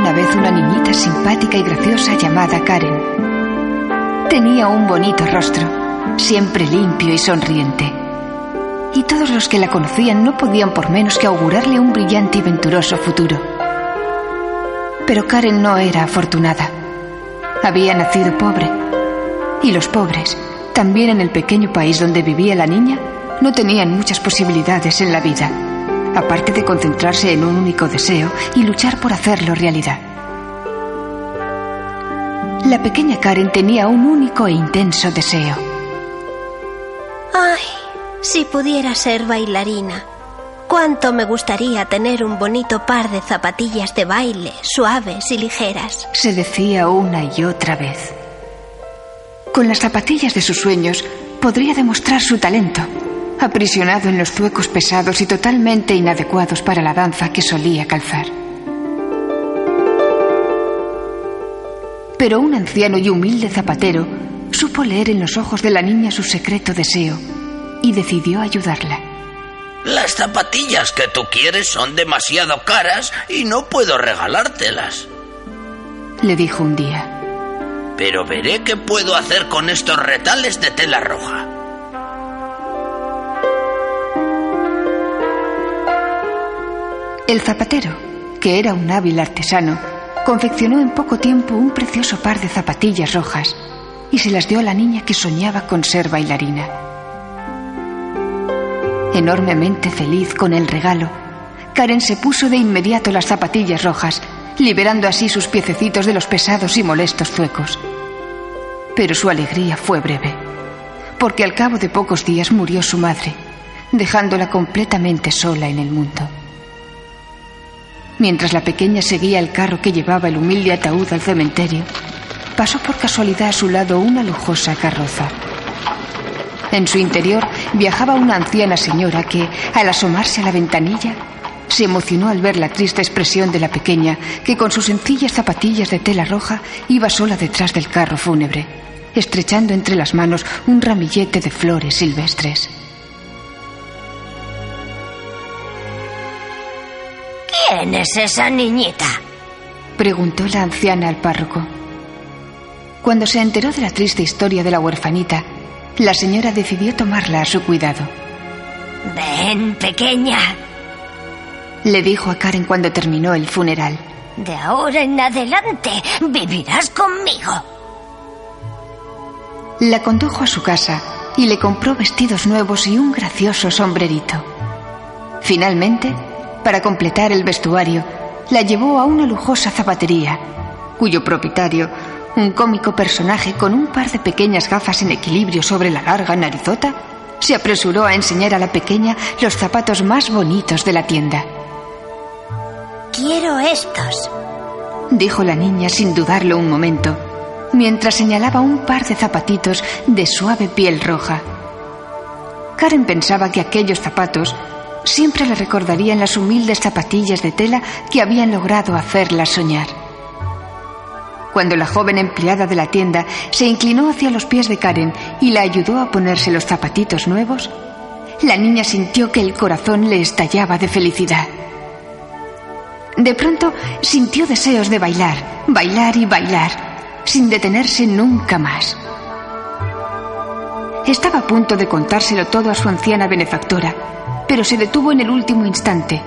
una vez una niñita simpática y graciosa llamada Karen. Tenía un bonito rostro, siempre limpio y sonriente. Y todos los que la conocían no podían por menos que augurarle un brillante y venturoso futuro. Pero Karen no era afortunada. Había nacido pobre. Y los pobres, también en el pequeño país donde vivía la niña, no tenían muchas posibilidades en la vida aparte de concentrarse en un único deseo y luchar por hacerlo realidad. La pequeña Karen tenía un único e intenso deseo. Ay, si pudiera ser bailarina. Cuánto me gustaría tener un bonito par de zapatillas de baile, suaves y ligeras. Se decía una y otra vez. Con las zapatillas de sus sueños podría demostrar su talento aprisionado en los zuecos pesados y totalmente inadecuados para la danza que solía calzar. Pero un anciano y humilde zapatero supo leer en los ojos de la niña su secreto deseo y decidió ayudarla. Las zapatillas que tú quieres son demasiado caras y no puedo regalártelas. Le dijo un día. Pero veré qué puedo hacer con estos retales de tela roja. El zapatero, que era un hábil artesano, confeccionó en poco tiempo un precioso par de zapatillas rojas y se las dio a la niña que soñaba con ser bailarina. Enormemente feliz con el regalo, Karen se puso de inmediato las zapatillas rojas, liberando así sus piececitos de los pesados y molestos zuecos. Pero su alegría fue breve, porque al cabo de pocos días murió su madre, dejándola completamente sola en el mundo. Mientras la pequeña seguía el carro que llevaba el humilde ataúd al cementerio, pasó por casualidad a su lado una lujosa carroza. En su interior viajaba una anciana señora que, al asomarse a la ventanilla, se emocionó al ver la triste expresión de la pequeña que con sus sencillas zapatillas de tela roja iba sola detrás del carro fúnebre, estrechando entre las manos un ramillete de flores silvestres. ¿Quién es esa niñita? Preguntó la anciana al párroco. Cuando se enteró de la triste historia de la huerfanita, la señora decidió tomarla a su cuidado. Ven, pequeña. Le dijo a Karen cuando terminó el funeral. De ahora en adelante vivirás conmigo. La condujo a su casa y le compró vestidos nuevos y un gracioso sombrerito. Finalmente, para completar el vestuario, la llevó a una lujosa zapatería, cuyo propietario, un cómico personaje con un par de pequeñas gafas en equilibrio sobre la larga narizota, se apresuró a enseñar a la pequeña los zapatos más bonitos de la tienda. Quiero estos, dijo la niña sin dudarlo un momento, mientras señalaba un par de zapatitos de suave piel roja. Karen pensaba que aquellos zapatos siempre le recordarían las humildes zapatillas de tela que habían logrado hacerla soñar. Cuando la joven empleada de la tienda se inclinó hacia los pies de Karen y la ayudó a ponerse los zapatitos nuevos, la niña sintió que el corazón le estallaba de felicidad. De pronto sintió deseos de bailar, bailar y bailar, sin detenerse nunca más. Estaba a punto de contárselo todo a su anciana benefactora, pero se detuvo en el último instante.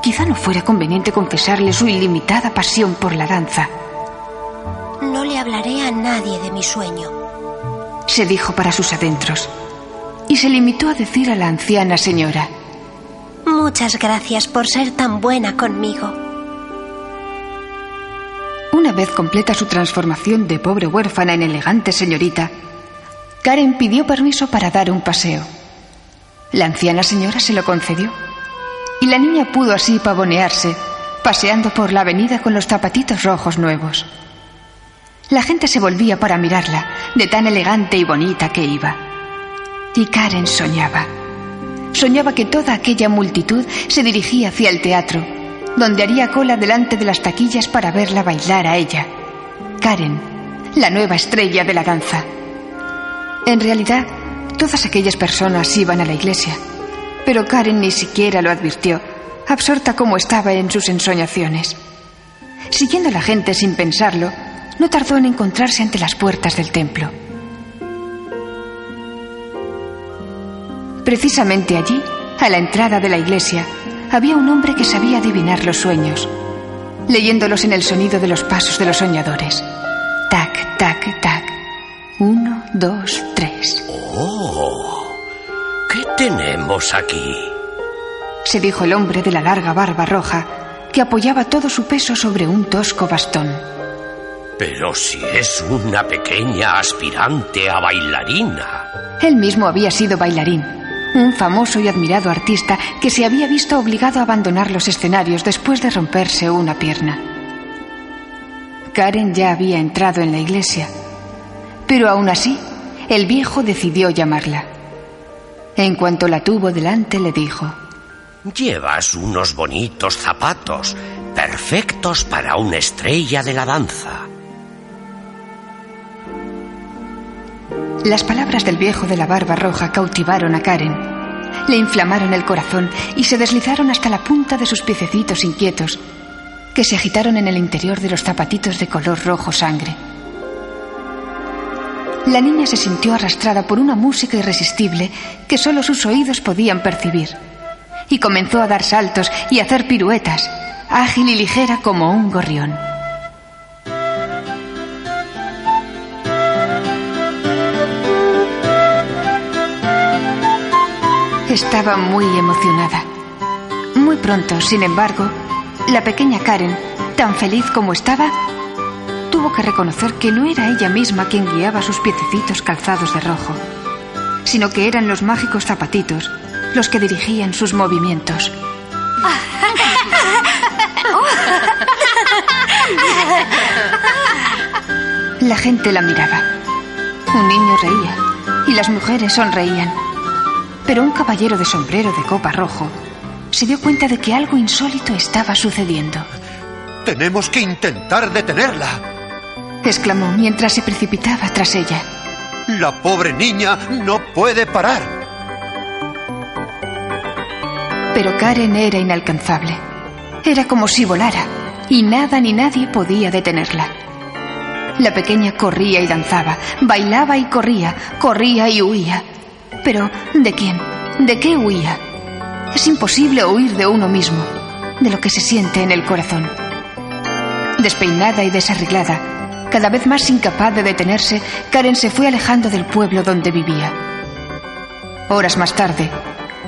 Quizá no fuera conveniente confesarle su ilimitada pasión por la danza. No le hablaré a nadie de mi sueño, se dijo para sus adentros, y se limitó a decir a la anciana señora, Muchas gracias por ser tan buena conmigo. Una vez completa su transformación de pobre huérfana en elegante señorita, Karen pidió permiso para dar un paseo. La anciana señora se lo concedió. Y la niña pudo así pavonearse, paseando por la avenida con los zapatitos rojos nuevos. La gente se volvía para mirarla, de tan elegante y bonita que iba. Y Karen soñaba. Soñaba que toda aquella multitud se dirigía hacia el teatro, donde haría cola delante de las taquillas para verla bailar a ella. Karen, la nueva estrella de la danza. En realidad, Todas aquellas personas iban a la iglesia, pero Karen ni siquiera lo advirtió, absorta como estaba en sus ensoñaciones. Siguiendo a la gente sin pensarlo, no tardó en encontrarse ante las puertas del templo. Precisamente allí, a la entrada de la iglesia, había un hombre que sabía adivinar los sueños, leyéndolos en el sonido de los pasos de los soñadores. Tac, tac, tac. Uno, dos, tres. ¡Oh! ¿Qué tenemos aquí? Se dijo el hombre de la larga barba roja, que apoyaba todo su peso sobre un tosco bastón. Pero si es una pequeña aspirante a bailarina. Él mismo había sido bailarín, un famoso y admirado artista que se había visto obligado a abandonar los escenarios después de romperse una pierna. Karen ya había entrado en la iglesia, pero aún así, el viejo decidió llamarla. En cuanto la tuvo delante, le dijo, Llevas unos bonitos zapatos, perfectos para una estrella de la danza. Las palabras del viejo de la barba roja cautivaron a Karen. Le inflamaron el corazón y se deslizaron hasta la punta de sus piececitos inquietos, que se agitaron en el interior de los zapatitos de color rojo sangre. La niña se sintió arrastrada por una música irresistible que solo sus oídos podían percibir, y comenzó a dar saltos y hacer piruetas, ágil y ligera como un gorrión. Estaba muy emocionada. Muy pronto, sin embargo, la pequeña Karen, tan feliz como estaba, tuvo que reconocer que no era ella misma quien guiaba sus piececitos calzados de rojo, sino que eran los mágicos zapatitos los que dirigían sus movimientos. La gente la miraba. Un niño reía y las mujeres sonreían. Pero un caballero de sombrero de copa rojo se dio cuenta de que algo insólito estaba sucediendo. Tenemos que intentar detenerla. Exclamó mientras se precipitaba tras ella. La pobre niña no puede parar. Pero Karen era inalcanzable. Era como si volara, y nada ni nadie podía detenerla. La pequeña corría y danzaba, bailaba y corría, corría y huía. Pero, ¿de quién? ¿De qué huía? Es imposible huir de uno mismo, de lo que se siente en el corazón. Despeinada y desarreglada, cada vez más incapaz de detenerse, Karen se fue alejando del pueblo donde vivía. Horas más tarde,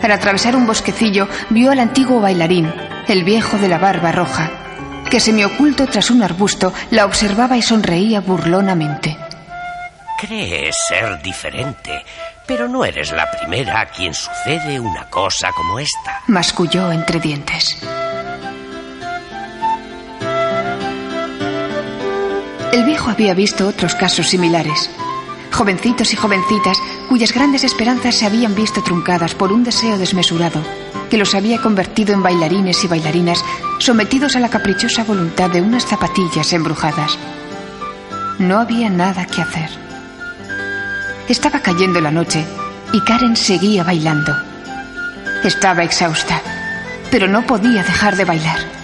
al atravesar un bosquecillo, vio al antiguo bailarín, el viejo de la barba roja, que semioculto tras un arbusto la observaba y sonreía burlonamente. Crees ser diferente, pero no eres la primera a quien sucede una cosa como esta. Masculló entre dientes. El viejo había visto otros casos similares. Jovencitos y jovencitas cuyas grandes esperanzas se habían visto truncadas por un deseo desmesurado que los había convertido en bailarines y bailarinas sometidos a la caprichosa voluntad de unas zapatillas embrujadas. No había nada que hacer. Estaba cayendo la noche y Karen seguía bailando. Estaba exhausta, pero no podía dejar de bailar.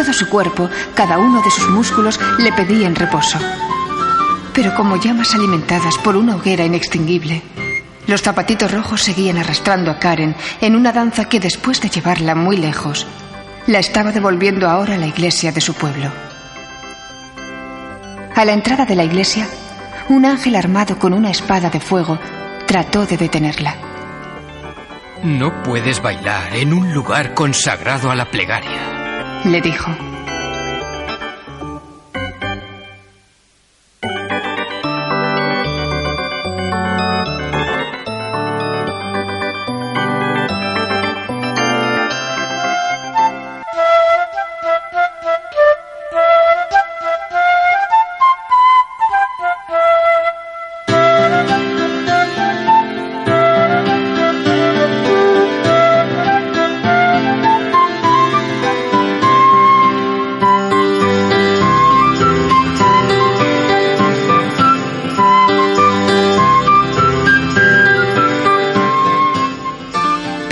Todo su cuerpo, cada uno de sus músculos, le pedían reposo. Pero como llamas alimentadas por una hoguera inextinguible, los zapatitos rojos seguían arrastrando a Karen en una danza que después de llevarla muy lejos, la estaba devolviendo ahora a la iglesia de su pueblo. A la entrada de la iglesia, un ángel armado con una espada de fuego trató de detenerla. No puedes bailar en un lugar consagrado a la plegaria, le dijo.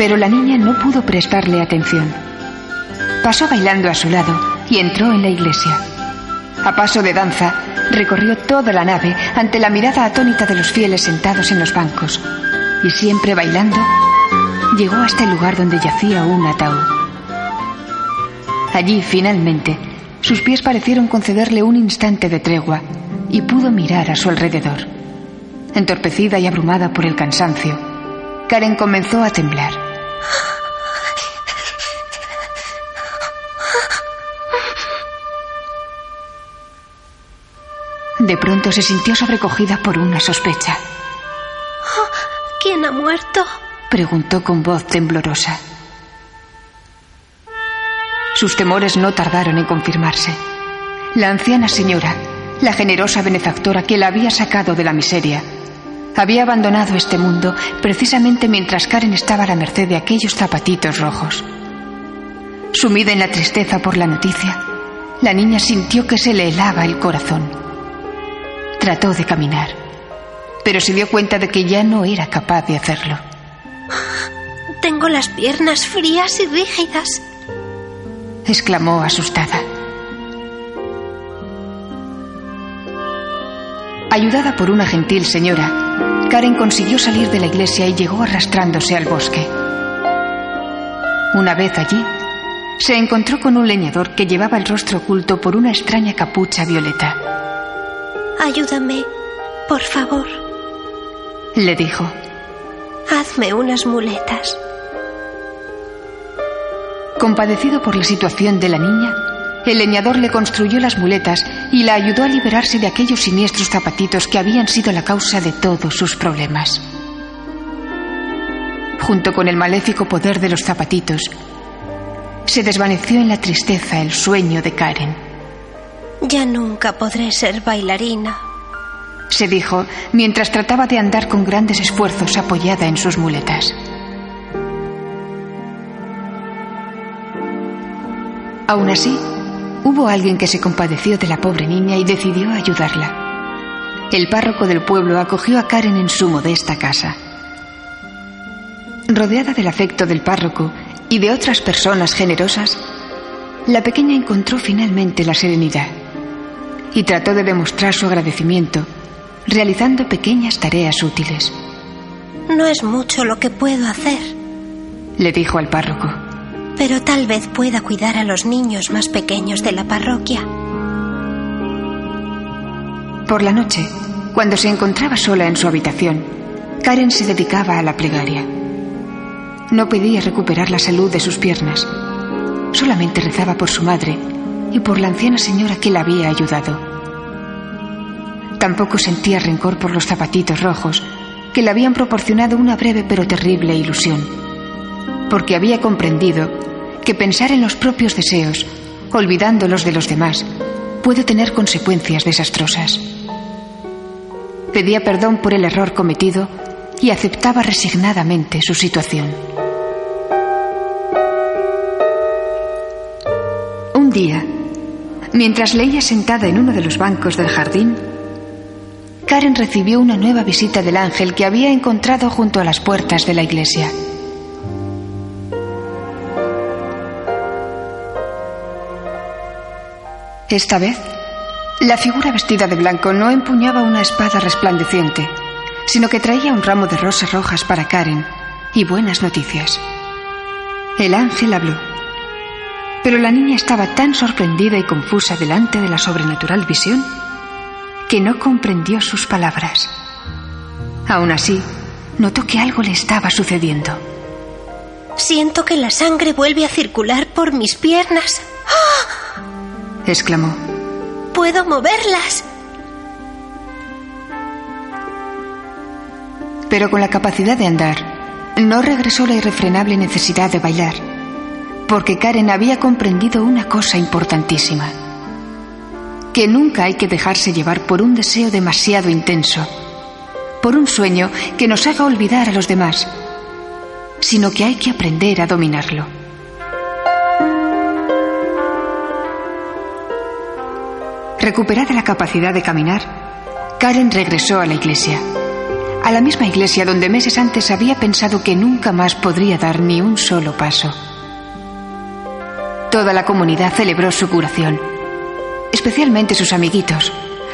Pero la niña no pudo prestarle atención. Pasó bailando a su lado y entró en la iglesia. A paso de danza, recorrió toda la nave ante la mirada atónita de los fieles sentados en los bancos y siempre bailando, llegó hasta el lugar donde yacía un ataúd. Allí, finalmente, sus pies parecieron concederle un instante de tregua y pudo mirar a su alrededor. Entorpecida y abrumada por el cansancio, Karen comenzó a temblar. De pronto se sintió sobrecogida por una sospecha. ¿Quién ha muerto? Preguntó con voz temblorosa. Sus temores no tardaron en confirmarse. La anciana señora, la generosa benefactora que la había sacado de la miseria, había abandonado este mundo precisamente mientras Karen estaba a la merced de aquellos zapatitos rojos. Sumida en la tristeza por la noticia, la niña sintió que se le helaba el corazón. Trató de caminar, pero se dio cuenta de que ya no era capaz de hacerlo. Tengo las piernas frías y rígidas, exclamó asustada. Ayudada por una gentil señora, Karen consiguió salir de la iglesia y llegó arrastrándose al bosque. Una vez allí, se encontró con un leñador que llevaba el rostro oculto por una extraña capucha violeta. Ayúdame, por favor. Le dijo. Hazme unas muletas. Compadecido por la situación de la niña, el leñador le construyó las muletas y la ayudó a liberarse de aquellos siniestros zapatitos que habían sido la causa de todos sus problemas. Junto con el maléfico poder de los zapatitos, se desvaneció en la tristeza el sueño de Karen. Ya nunca podré ser bailarina, se dijo mientras trataba de andar con grandes esfuerzos apoyada en sus muletas. Aún así, hubo alguien que se compadeció de la pobre niña y decidió ayudarla. El párroco del pueblo acogió a Karen en su modesta casa. Rodeada del afecto del párroco y de otras personas generosas, la pequeña encontró finalmente la serenidad y trató de demostrar su agradecimiento realizando pequeñas tareas útiles. No es mucho lo que puedo hacer, le dijo al párroco. Pero tal vez pueda cuidar a los niños más pequeños de la parroquia. Por la noche, cuando se encontraba sola en su habitación, Karen se dedicaba a la plegaria. No pedía recuperar la salud de sus piernas. Solamente rezaba por su madre y por la anciana señora que la había ayudado. Tampoco sentía rencor por los zapatitos rojos que le habían proporcionado una breve pero terrible ilusión, porque había comprendido que pensar en los propios deseos, olvidando los de los demás, puede tener consecuencias desastrosas. Pedía perdón por el error cometido y aceptaba resignadamente su situación. Un día, mientras leía sentada en uno de los bancos del jardín, Karen recibió una nueva visita del ángel que había encontrado junto a las puertas de la iglesia. Esta vez, la figura vestida de blanco no empuñaba una espada resplandeciente, sino que traía un ramo de rosas rojas para Karen y buenas noticias. El ángel habló, pero la niña estaba tan sorprendida y confusa delante de la sobrenatural visión que no comprendió sus palabras. Aún así, notó que algo le estaba sucediendo. Siento que la sangre vuelve a circular por mis piernas. Exclamó. Puedo moverlas. Pero con la capacidad de andar, no regresó la irrefrenable necesidad de bailar, porque Karen había comprendido una cosa importantísima que nunca hay que dejarse llevar por un deseo demasiado intenso, por un sueño que nos haga olvidar a los demás, sino que hay que aprender a dominarlo. Recuperada la capacidad de caminar, Karen regresó a la iglesia, a la misma iglesia donde meses antes había pensado que nunca más podría dar ni un solo paso. Toda la comunidad celebró su curación, especialmente sus amiguitos,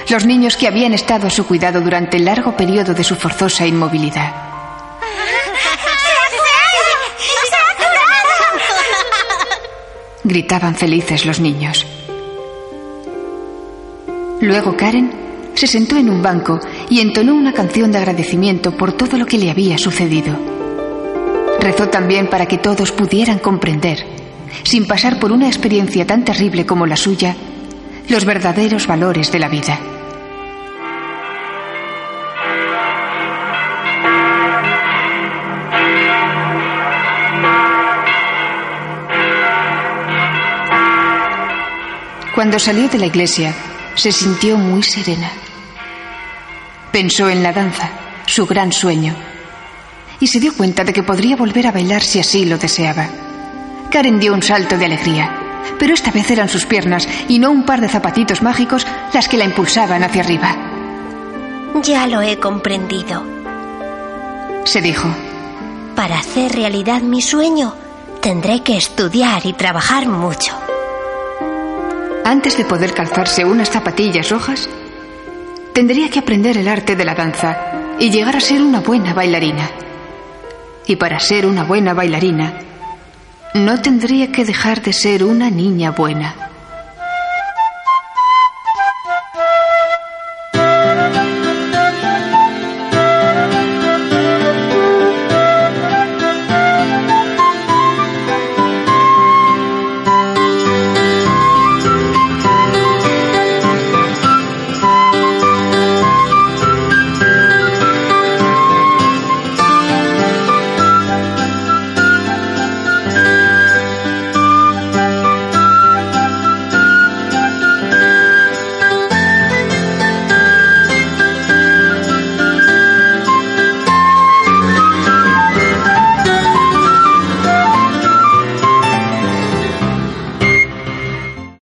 los niños que habían estado a su cuidado durante el largo periodo de su forzosa inmovilidad. Gritaban felices los niños. Luego Karen se sentó en un banco y entonó una canción de agradecimiento por todo lo que le había sucedido. Rezó también para que todos pudieran comprender, sin pasar por una experiencia tan terrible como la suya, los verdaderos valores de la vida. Cuando salió de la iglesia, se sintió muy serena. Pensó en la danza, su gran sueño, y se dio cuenta de que podría volver a bailar si así lo deseaba. Karen dio un salto de alegría, pero esta vez eran sus piernas y no un par de zapatitos mágicos las que la impulsaban hacia arriba. Ya lo he comprendido. Se dijo. Para hacer realidad mi sueño, tendré que estudiar y trabajar mucho. Antes de poder calzarse unas zapatillas rojas, tendría que aprender el arte de la danza y llegar a ser una buena bailarina. Y para ser una buena bailarina, no tendría que dejar de ser una niña buena.